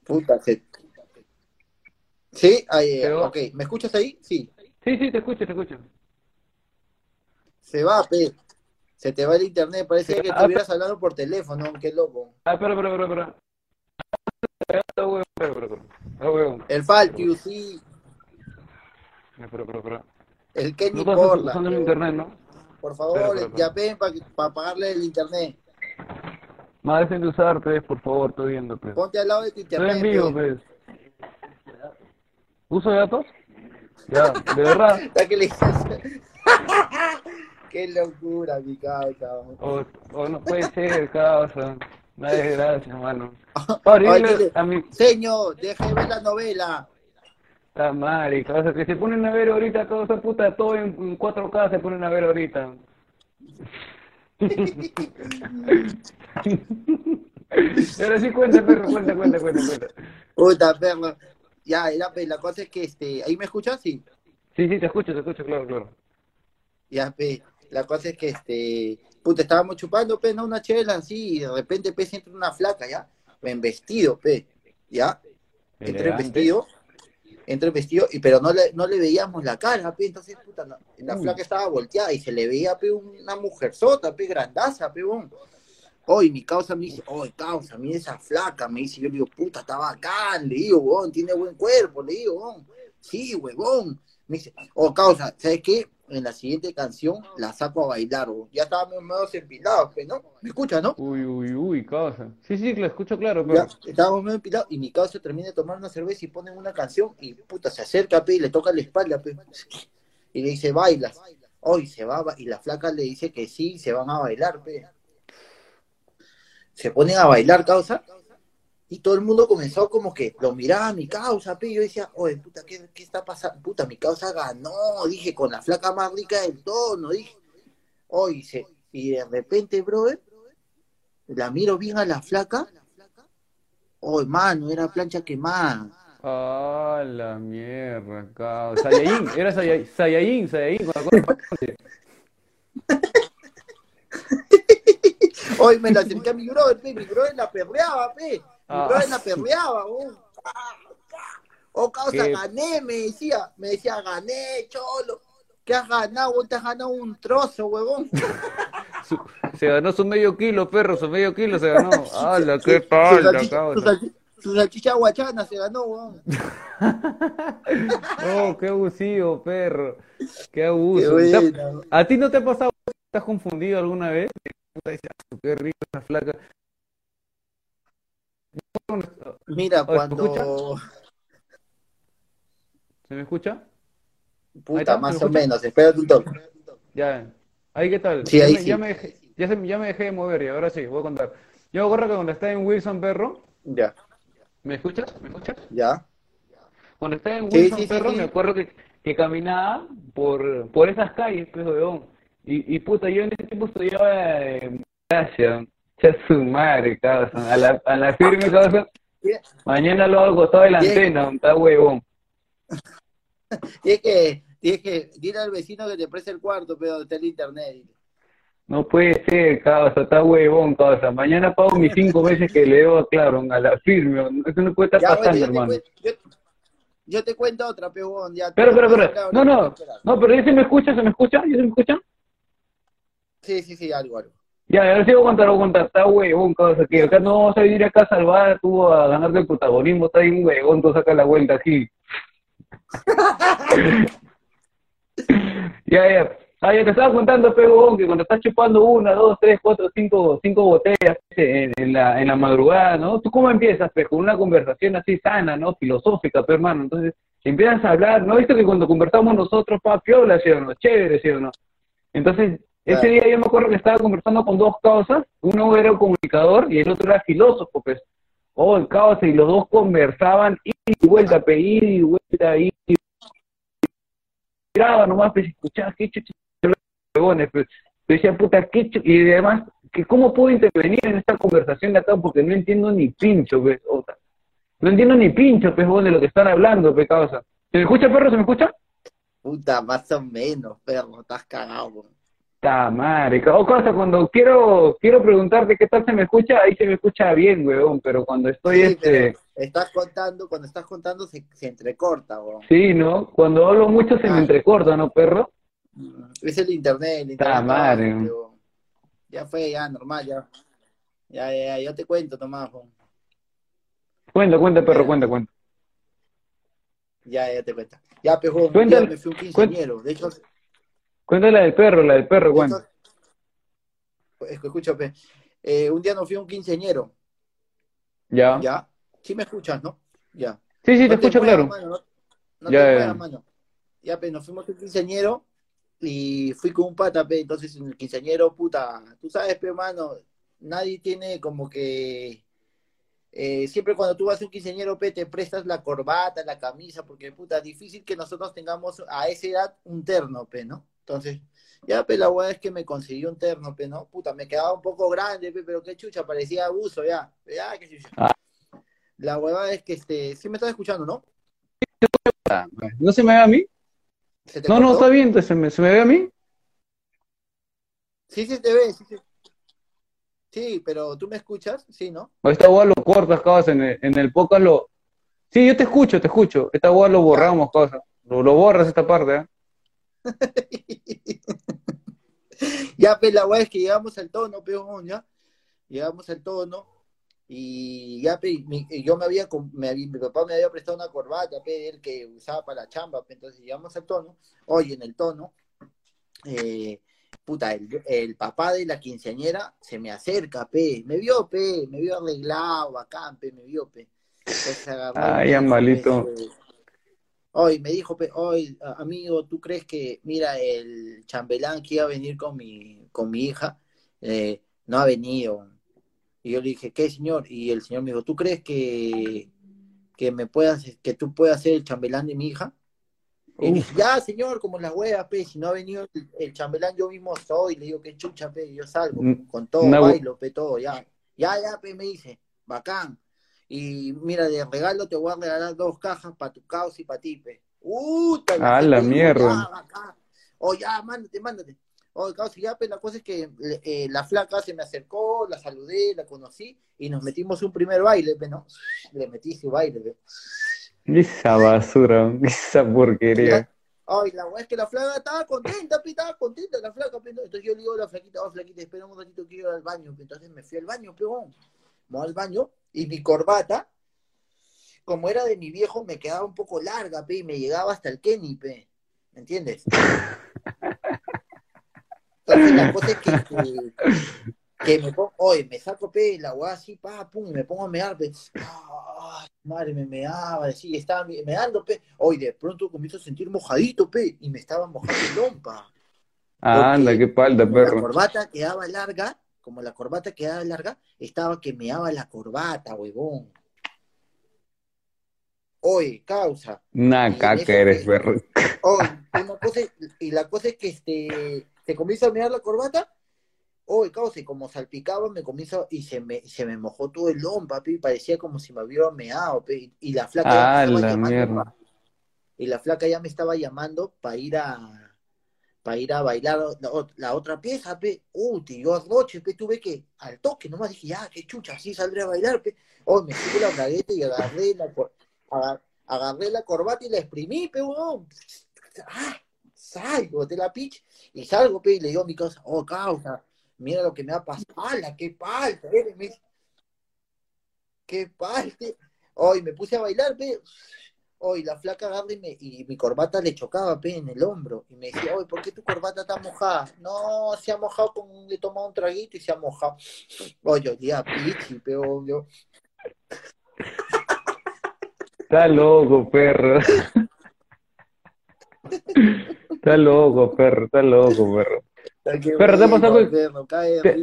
Puta, se... Sí, ahí, Pero- ok. ¿Me escuchas ahí? Sí. Sí, sí, te escucho, te escucho. Se va, pe. Se te va el internet. Parece Se que va, estuvieras hablando por teléfono. Qué loco. Ah, espera, espera, espera, espera. Ah, huevón, espera, espera. Ah. El sí. Espera, espera, espera. El Kenny Porla. usando el internet, ¿no? Por favor, ya ven para pagarle el internet. Más dejen de usar, pues, por favor, estoy viendo, pues. Ponte al lado de tu Estoy internet. en vivo, pe. pues. ¿Uso de datos? Ya, de verdad. Hasta que le Qué locura, mi causa. O, o no puede ser, causa. No es gracia, mano. Ahora, Ay, dile dile, a mi Señor, deja de ver la novela. puta madre, causa, que se ponen a ver ahorita esa puta, todo en, en 4K se ponen a ver ahorita. Pero sí cuenta, perro, cuenta, cuenta, cuenta, cuenta. Puta, perro. Ya, la, pe, la cosa es que este, ¿ahí me escuchas? Sí. Sí, sí, te escucho, te escucho, claro, claro. Ya, pe, la cosa es que este, puta, estábamos chupando, pe, ¿no? Una chela así, y de repente, pe, se entra una flaca, ¿ya? En vestido, pe, ¿ya? Entra en vestido, entra en vestido, y, pero no le, no le veíamos la cara, pe, entonces, puta, no, la Uy. flaca estaba volteada y se le veía, pe, una mujerzota, pe, grandaza, pe, bon. Hoy mi causa me dice, oye, causa, mira esa flaca, me dice, yo le digo, puta, está bacán, le digo, huevón, tiene buen cuerpo, le digo, huevón. Sí, huevón. Me dice, oh, causa, ¿sabes qué? En la siguiente canción la saco a bailar, huevón. Ya estábamos medio empilados, pues, ¿no? ¿Me escuchas, no? Uy, uy, uy, causa. Sí, sí, lo escucho claro, Ya, estábamos medio empilados y mi causa termina de tomar una cerveza y ponen una canción y, puta, se acerca, pe, y le toca la espalda, pe. Y le dice, bailas. Hoy se va, y la flaca le dice que sí, se van a bailar, pe. Se ponen a bailar, causa, y todo el mundo comenzó como que lo miraba a mi causa, y Yo decía, oye, puta, ¿qué, qué está pasando? Puta, mi causa ganó, dije, con la flaca más rica del tono, dije. Hoy se, y de repente, brother, la miro bien a la flaca. Oh, mano, era plancha quemada. Ah, la mierda, causa. Saiyajin, era con la cosa- Hoy me la acerqué a mi brother, pe, mi brother la perreaba, pe. Ah. brother la perreaba, oh. Oh, causa, Qué- gané, me decía. Me decía, gané, cholo. ¿Qué has ganado? Vos te has ganado un trozo, huevón. Su- se ganó su medio kilo, perro, su medio kilo se ganó. ¡Hala, qué la salchicha, su salchicha guachana se ganó, huevón. Oh, qué abusivo, perro. Qué abuso. ¿Te ha- buena. ¿A ti no te ha pasado? ¿Estás confundido alguna vez? "Ah, Qué rica esa flaca. Mira, Oye, ¿me cuando. ¿Se me escucha? Puta, más ¿me o menos, espérate un toque. Ya. ¿Ahí qué tal? Sí, Ya ahí me, sí. ya me dejé, ya, se- ya me dejé de mover y ahora sí, voy a contar. Yo me acuerdo que cuando estaba en Wilson, perro, Ya, ¿me escuchas? ¿Me escuchas? ya. Cuando estaba en Wilson, sí, perro, me acuerdo que, que caminaba por, por esas calles, pues, weón. Y, y puta, yo en ese tiempo estudiaba en Gracia, ya su madre, causa. A la, a la firme. Bien. Mañana lo hago costado de la antena, está huevón. Tienes que, tienes que, dile al vecino que te preste el cuarto, pero está el internet. No puede ser, causa, está huevón, causa. Mañana pago mis cinco veces que le debo a Claro, a la firme. Eso no puede estar Ya, pasando, hermano. yo, yo te cuento otra, peón. Ya, Pero, pero, pero, no, no, no, pero ¿ya se me escucha? ¿Se me escucha? ¿Ya se me escucha? Sí, sí, sí, algo, algo. Ya, a ver si voy a contar, voy a contar. Está huevón, que acá no vas a venir acá a salvar, tú a ganarte el protagonismo, está bien huevón, tú sacas la vuelta aquí. Ya, ya. Ah, ya te estaba contando, pegón, que cuando estás chupando una, dos, tres, cuatro, cinco, cinco botellas en, en la, en la madrugada, ¿no? ¿Tú cómo empiezas, pues? Con una conversación así sana, ¿no? Filosófica, pues, hermano. Entonces, empiezas a hablar, ¿no? Visto que cuando conversamos nosotros, pa, piola, ¿sí o no? Chévere, ¿sí o no? Entonces, ese día yo me acuerdo que estaba conversando con dos causas, uno era un comunicador y el otro era filósofo, pues. Oh, el causa, y los dos conversaban ida y vuelta, pe, ida y vuelta, y miraba nomás, pues, escuchaba, qué chucha, huevones, pues. Yo decía, puta, qué chu-", y además, que ¿cómo puedo intervenir en esta conversación de acá? Porque no entiendo ni pincho, pues, otra. No entiendo ni pincho, pues, de lo que están hablando, pues, causa. ¿Se me escucha, perro? ¿Se me escucha? Puta, más o menos, perro, estás cagado, weón. Ta madre, o cosa, cuando quiero, quiero preguntarte qué tal se me escucha, ahí se me escucha bien, huevón, pero cuando estoy, Sí, este, estás contando, cuando estás contando se, se entrecorta, weón. sí, ¿no? Cuando hablo mucho se me entrecorta, ¿no, perro? Mm, Es el internet, el Ta internet. madre. trabaja, pero Ya fue, ya, normal, ya. Ya, ya, ya, te cuento, Tomás, weón. Cuenta, cuenta, perro, Ya. cuenta, cuenta. Ya, ya te cuento. Ya, pues, weón, Cuéntale- día me fui un quinceañero. De hecho, Cuenta la del perro, la del perro, de cuenta. hecho- es que escucha, pe. Eh, un día nos fui a un quinceañero, Ya. ¿ya? Sí me escuchas, ¿no? Ya. Sí, sí, te escucho claro. mano, no no Ya, te ya, ya. mano. Ya, pues, nos fuimos a un quinceañero y fui con un pata, pe. Entonces, en el quinceañero, puta, tú sabes, pe, mano, nadie tiene como que... eh, siempre cuando tú vas a un quinceañero, pe, te prestas la corbata, la camisa, porque, puta, difícil que nosotros tengamos a esa edad un terno, pe, ¿no? Entonces, ya, pe, la weá es que me conseguí un terno, pe, ¿no? Puta, me quedaba un poco grande, pe, pero qué chucha, parecía abuso, ya. Ya, qué chucha. Ah. La hueva es que, este, sí me estás escuchando, ¿no? ¿No se me ve a mí? ¿Se te No, no, está bien, ¿se me, se me ve a mí? Sí, sí te ve, sí, sí. Sí, pero tú me escuchas, sí, ¿no? Esta hueá lo cortas, causa, en el, en el podcast lo... Sí, yo te escucho, te escucho. Esta hueá lo borramos, causa. Lo, lo borras esta parte, ¿eh? ya, pues la weá es que llegamos al tono, peón, ya. Llegamos al tono y ya, pe, mi- yo me había, me mi papá me había prestado una corbata, pe, el que usaba para la chamba, pe, entonces llegamos al tono. Oye, en el tono, eh, puta, el, el papá de la quinceañera se me acerca, pe, me vio, pe, me vio arreglado, bacán, pe, me vio, pe. Entonces agarré y Ay, pues, eh, Hoy me dijo, hoy, amigo, ¿tú crees que, mira, el chambelán que iba a venir con mi, con mi hija, eh, no ha venido? Y yo le dije, ¿qué, señor? Y el señor me dijo, ¿tú crees que, que me puedas, que tú puedas ser el chambelán de mi hija? Y dije, ya, señor, como las huevas, pe, si no ha venido el, el chambelán, yo mismo soy, le digo, qué chucha, pe, yo salgo, con todo, bu- bailo, pe, todo, ya. Ya, ya, pe, me dice, bacán. Y mira, de regalo te voy a regalar dos cajas para tu caos y para ti, pe. ¡Uh! Ah, la mierda. Bacán. Oh, ya, mándate, mándate. Oh, caos, y ya, pe, la cosa es que eh, la flaca se me acercó, la saludé, la conocí y nos metimos un primer baile, pe, ¿no? Le metí su baile, pe. Esa basura, esa porquería. Ay, la weá es que la flaca estaba contenta, pe, estaba contenta la flaca, pe. Entonces yo le digo a la flaquita, oh, flaquita, espera un ratito, quiero ir al baño, pe. Entonces me fui al baño. Me voy al baño y mi corbata, como era de mi viejo, me quedaba un poco larga, pe, y me llegaba hasta el Kenny, pe. ¿Me entiendes? Entonces la cosa es que, que, que me pongo, oye, me saco, pe, la weá así, pa, pum, y me pongo a mear, pe. Madre, me meaba, sí, estaba me- meando, pe. Hoy de pronto comienzo a sentir mojadito, pe, y me estaba mojando el lompa. Ah, anda, qué palda, Como la perro. corbata quedaba larga, como la corbata quedaba larga, estaba que meaba la corbata, huevón. Oye, causa. Una caca eres, perro. Y la cosa es que este, se comienza a mear la corbata, oye, causa, y como salpicaba, me comienza, y se me, se me mojó todo el lompa, y parecía como si me hubiera meado, pe, y la flaca ya me Ah, estaba la llamando, mierda. y la flaca ya me estaba llamando para ir a para ir a bailar la, ot- la otra pieza, pe, uy, yo anoche, pe, tuve que, al toque, nomás dije, ya, qué chucha, así saldré a bailar, pe, oh, me puse la bragueta y agarré la, cor- aga- agarré la corbata y la exprimí, pe, weón, ah, salgo de la pitch, y salgo, pe, y le digo a mi causa, oh, causa, mira lo que me ha pasado, ¡Hala, qué palta eres! Me qué palta, hoy me puse a bailar, pe, Hoy la flaca agarra y, me- y mi corbata le chocaba pe, en el hombro. Y me decía, oye, ¿por qué tu corbata está mojada? No, se ha mojado con. Le he tomado un traguito y se ha mojado. Oye, olía a pichi, yo. Está loco, perro. Está loco, perro, está loco, perro. Perro, ¿te ha pasado que,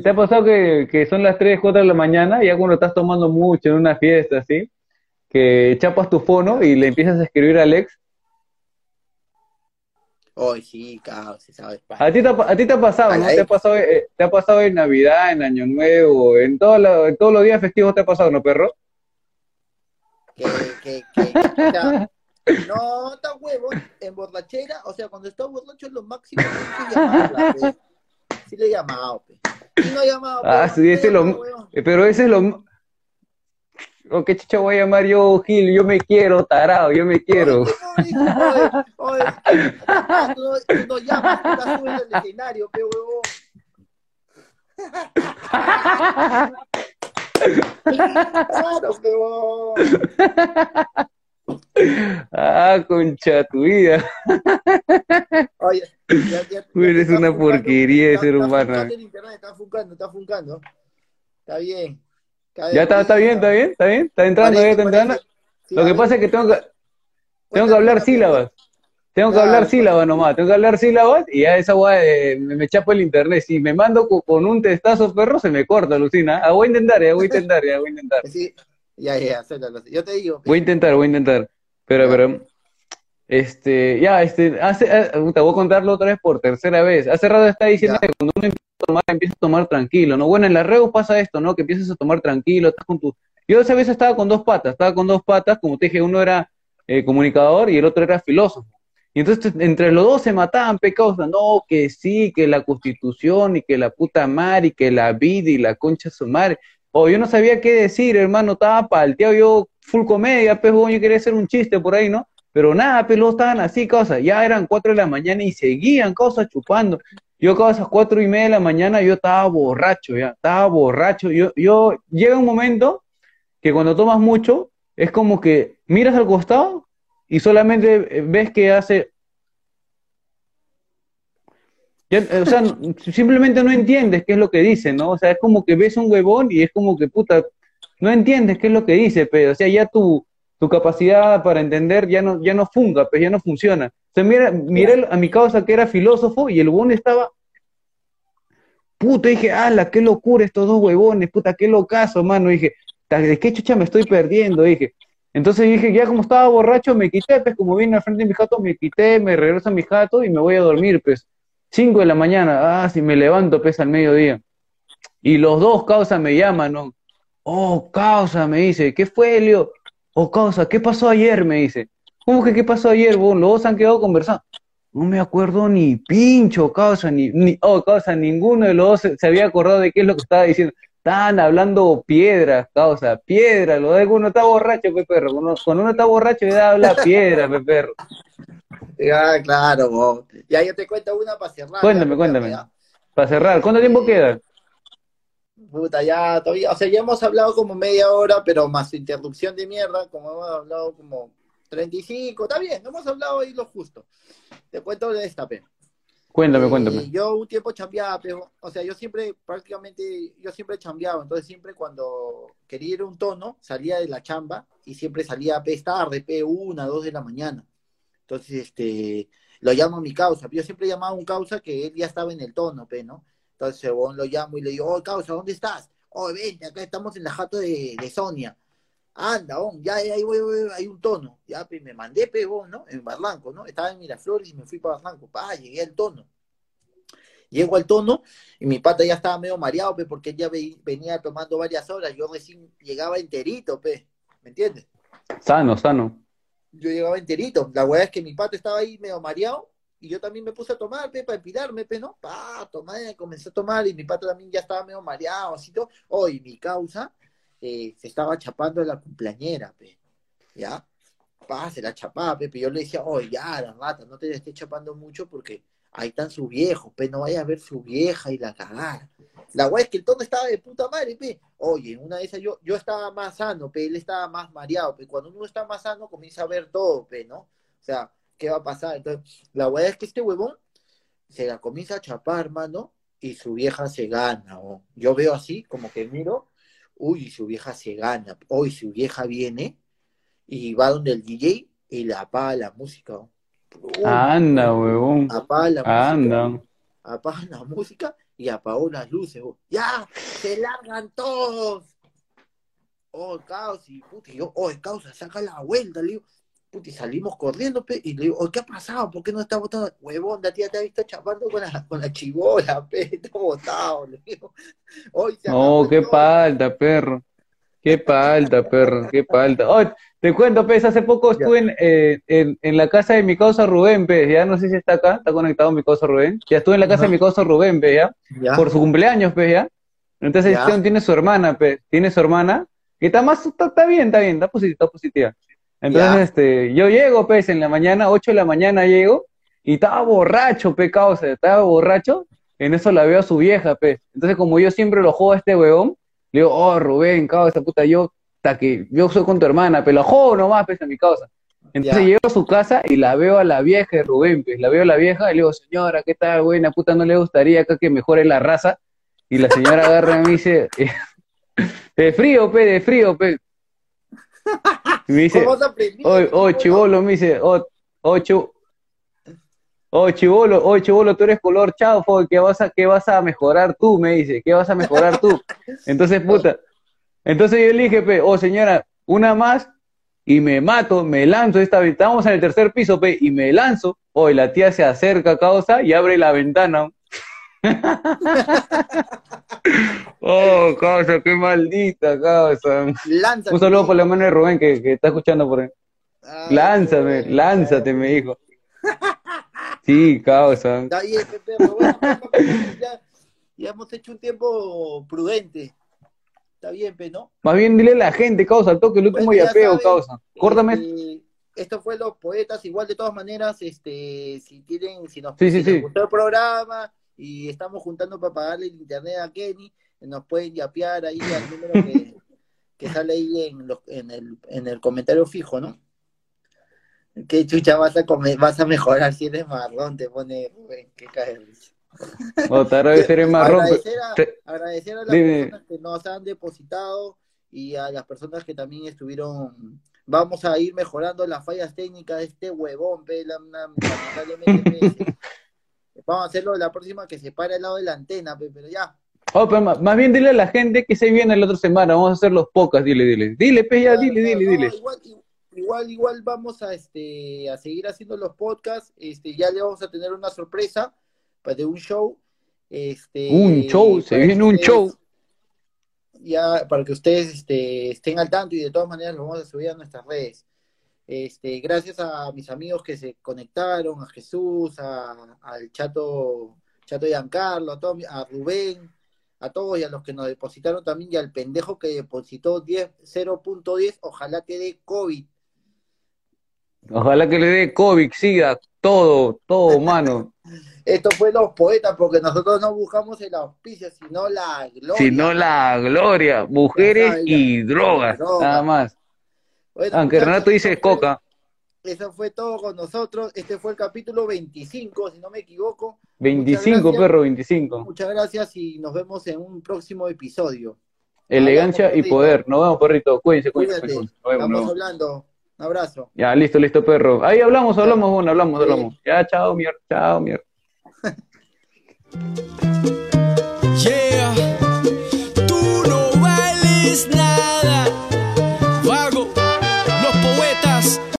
te, ha pasado que, que, son las 3, 4 de la mañana y ya cuando estás tomando mucho en una fiesta, así, que chapas tu fono y le empiezas a escribir a Alex Hoy sí, caos, sí sabes. A ti, te, a ti te ha pasado, ¿no? Te ha pasado, eh, te ha pasado en Navidad, en Año Nuevo, en, todo en todos los días festivos te ha pasado, ¿no, perro? Que, que, que, no, está huevo, en borrachera, o sea, cuando está borracho es lo máximo que llamarla, Sí le he llamado, pe. Sí no he llamado, Ah, sí, ese es lo, pero ese es lo, ¿O qué chicha voy a llamar yo, Gil? Yo me quiero, tarado, yo me quiero. Oye, tú no llamas, tú la subes del escenario, pe huevón. claro. Ah, concha tu vida. Oye, ya, ya, eres una porquería de ser humano. Está, está, está funcando, está funcando. Está bien. Ya está, está bien, está bien, está bien, está entrando, ya está entrando. Lo que pasa es que tengo que, tengo que hablar sílabas. Tengo que hablar sílabas nomás, tengo que hablar sílabas y a esa guay me, me, chapo el internet. Si me mando con, un testazo perro, se me corta, Lucina. Ah, voy a intentar, ya voy a intentar, ya voy a intentar. Sí, ya, ya, yo te digo. Voy a intentar, voy a intentar. Pero, pero, este, ya, este, hace, eh, te voy a contarlo otra vez por tercera vez. Hace rato está diciendo que cuando uno tomar, empiezas a tomar tranquilo, ¿no? Bueno, en la Reus pasa esto, ¿no? Que empiezas a tomar tranquilo, estás con tu... Yo esa vez estaba con dos patas, estaba con dos patas, como te dije, uno era eh, comunicador y el otro era filósofo. Y entonces entre los dos se mataban pecados, no, que sí, que la constitución y que la puta madre y que la vida y la concha su madre. O yo no sabía qué decir, hermano, estaba palteado, yo full comedia, pues yo quería hacer un chiste por ahí, ¿no? Pero nada, pues luego estaban así, cosas, ya eran cuatro de la mañana y seguían cosas chupando. Yo a esas cuatro y media de la mañana yo estaba borracho, ya, estaba borracho. Yo, yo, llega un momento que cuando tomas mucho, es como que miras al costado y solamente ves que hace... o sea, simplemente no entiendes qué es lo que dice, ¿no? O sea, es como que ves un huevón y es como que, puta, no entiendes qué es lo que dice, pero, o sea, ya tu, tu capacidad para entender ya no, ya no funga, pues ya no funciona. O sea, mira, miré a mi causa que era filósofo y el huevón estaba. Puta, dije, ala, qué locura estos dos huevones, puta, qué locazo, mano. Dije, ¿de qué chucha me estoy perdiendo? Dije. Entonces dije, ya como estaba borracho, me quité, pues como vine al frente de mi jato, me quité, me regreso a mi jato y me voy a dormir, pues. Cinco de la mañana, ah, si me levanto, pues al mediodía. Y los dos causa me llaman, ¿no? Oh, causa, me dice, ¿qué fue, Leo? Oh, causa, ¿qué pasó ayer? Me dice. ¿Cómo que qué pasó ayer, vos? Los dos han quedado conversando. No me acuerdo ni pincho, causa, ni, ni oh, causa, ninguno de los dos se, había acordado de qué es lo que estaba diciendo. Estaban hablando piedras, causa, piedra, lo de uno está borracho, pe perro. Cuando, uno está borracho ya habla piedra, pe perro. Ya, claro, vos. Ya yo te cuento una para cerrar. Cuéntame, cuéntame. Para cerrar, ¿cuánto tiempo queda? Puta, ya todavía, o sea, ya hemos hablado como media hora, pero más interrupción de mierda, como hemos hablado como 35, está bien, hemos hablado ahí lo justo. Te cuento de esta, pe. Cuéntame, cuéntame. Yo un tiempo chambeaba, pero, o sea, yo siempre, prácticamente, yo siempre chambeaba, entonces siempre cuando quería ir a un tono, salía de la chamba y siempre salía a tarde, P, una, dos de la mañana. Entonces, este, lo llamo a mi causa. Yo siempre llamaba a un causa que él ya estaba en el tono, pe, ¿no? Entonces, bueno, lo llamo y le digo, oh, causa, ¿dónde estás? Oh, vente, acá estamos en la jato de, de Sonia anda, ya, ahí voy, hay un tono, ya, pues, me mandé, pegón, ¿no? En Barranco, ¿no? Estaba en Miraflores y me fui para Barranco, pa, llegué al tono. Llego al tono y mi pata ya estaba medio mareado, pe, porque ya venía tomando varias horas, yo recién llegaba enterito, pe, ¿me entiendes? Sano, sano. Yo llegaba enterito, la weá es que mi pata estaba ahí medio mareado y yo también me puse a tomar, pe, para empirarme, pe, ¿no? Pa, tomé, comencé a tomar y mi pata también ya estaba medio mareado, así todo. Hoy mi causa se estaba chapando la cumpleañera, pe, ¿ya? Pa, se la chapaba, pe, yo le decía, oye, ya, la rata, no te estés chapando mucho porque ahí están sus viejos, pe, no vaya a ver su vieja y la cagar. La guay es que el tono estaba de puta madre, pe. Oye, una de esas yo, yo estaba más sano, pe, él estaba más mareado, pe. Cuando uno está más sano comienza a ver todo, pe, ¿no? O sea, ¿qué va a pasar? Entonces, la guay es que este huevón se la comienza a chapar, mano, y su vieja se gana, o yo veo así, como que miro, uy, su vieja se gana, hoy su vieja viene y va donde el DJ y le apaga la música. Anda, huevón. Apaga la música. Anda. Apaga la música y apagó las luces. huevón. ¡Ya! ¡Se largan todos! Oh, caos, y puta, y yo, oh, causa, saca la vuelta, le digo. Puta, y salimos corriendo, pe, y le digo, ¿qué ha pasado? ¿Por qué no está botado? Huevón, la tía te ha visto chapando con la, con la chibola, pe, está botado, le digo. Hoy se acabó el qué palta, perro. Qué palta, perro, qué palta. Oh, te cuento, pez, hace poco estuve en, eh, en, en la casa de mi causa Rubén, pez, ya no sé si está acá, está conectado mi causa Rubén. Ya estuve en la casa de mi causa Rubén, pez, ya, Ya. por su cumpleaños, pez, ya. Entonces, Ya. este tiene su hermana, pez, tiene su hermana, y está más, está, está bien, está bien, está positiva, está positiva. Entonces, Ya. este, yo llego, pez, en la mañana, 8 de la mañana llego, y estaba borracho, pe, causa, estaba borracho, en eso la veo a su vieja, pe. Entonces, como yo siempre lo juego a este huevón, le digo, oh, Rubén, causa, puta, yo, hasta que yo soy con tu hermana, pero lo juego nomás, pues, a mi causa. Entonces Ya. llego a su casa y la veo a la vieja de Rubén, pues, la veo a la vieja y le digo, señora, ¿qué tal, buena puta? ¿No le gustaría acá que mejore la raza? Y la señora agarra y me dice, de frío, pe, de frío, pe. Y me dice, ¿Cómo has aprendido? oh, oh, chivolo, me dice, oh, oh, oh, chivolo, oh, chivolo, tú eres color chaufo, ¿qué vas a, qué vas a mejorar tú? Me dice, ¿qué vas a mejorar tú? Entonces, puta, entonces yo le dije, pe, oh, señora, una más y me mato, me lanzo esta vez, estamos en el tercer piso, pe, y me lanzo, oh, y la tía se acerca, causa, y abre la ventana. Oh, causa, qué maldita, causa. Lánzate. Un saludo por la mano de Rubén que, que está escuchando por ahí. Ah, Lánzame, lánzate, me dijo. Sí, causa. Está bien, Pepe, pero bueno, pues, papi, ya, ya hemos hecho un tiempo prudente. Está bien, pe, ¿no? Más bien dile a la gente, causa, toque el último ya yapeo, saben, causa. Córtame. Este, esto fue Los Poetas, igual de todas maneras, este, si tienen, si nos, Sí, sí, si sí. gustó el programa y estamos juntando para pagarle el internet a Kenny, nos pueden yapear ahí al número que, que sale ahí en, los, en, el, en el comentario fijo, ¿no? ¿Qué chucha vas a comer, vas a mejorar si eres marrón? Te pone Rubén, qué cae. Otra vez seré marrón. Agradecer a, te- agradecer a las Dime. personas que nos han depositado y a las personas que también estuvieron. Vamos a ir mejorando las fallas técnicas de este huevón, lamentablemente, Vamos a hacerlo la próxima que se para al lado de la antena, pe, pero ya. Oh, pero más, más bien dile a la gente que se viene la otra semana. Vamos a hacer los pocas, dile, dile. Dile, pe, ya, dile, dile, no, dile. Igual, igual, igual vamos a este a seguir haciendo los podcasts. Este, ya le vamos a tener una sorpresa para de un show. Este, Un show, se viene un show. ya para que ustedes este, estén al tanto y de todas maneras lo vamos a subir a nuestras redes. Este, gracias a mis amigos que se conectaron, a Jesús, a, al Chato, Chato Giancarlo, a, todos mi- a Rubén, a todos y a los que nos depositaron también y al pendejo que depositó 10 0.10, ojalá te dé COVID. Ojalá que le dé COVID, SIDA, todo, todo, mano. Esto fue los poetas porque nosotros no buscamos el auspicio, sino la gloria. Sino la gloria, mujeres y drogas, Drogas. nada más. Bueno, Aunque Renato dice coca. Eso fue todo con nosotros. Este fue el capítulo 25, si no me equivoco. 25, gracias. perro, 25. Muchas gracias y nos vemos en un próximo episodio. Elegancia Hablamos, y poder. Nos vemos, perrito. Cuídense, cuídense. Cuídate. cuídense. Nos vemos, nos Estamos hablando. Un abrazo. Ya, listo, listo, perro. Ahí hablamos, hablamos, bueno, hablamos, Sí. hablamos. Ya, chao, mierda, chao, mierda.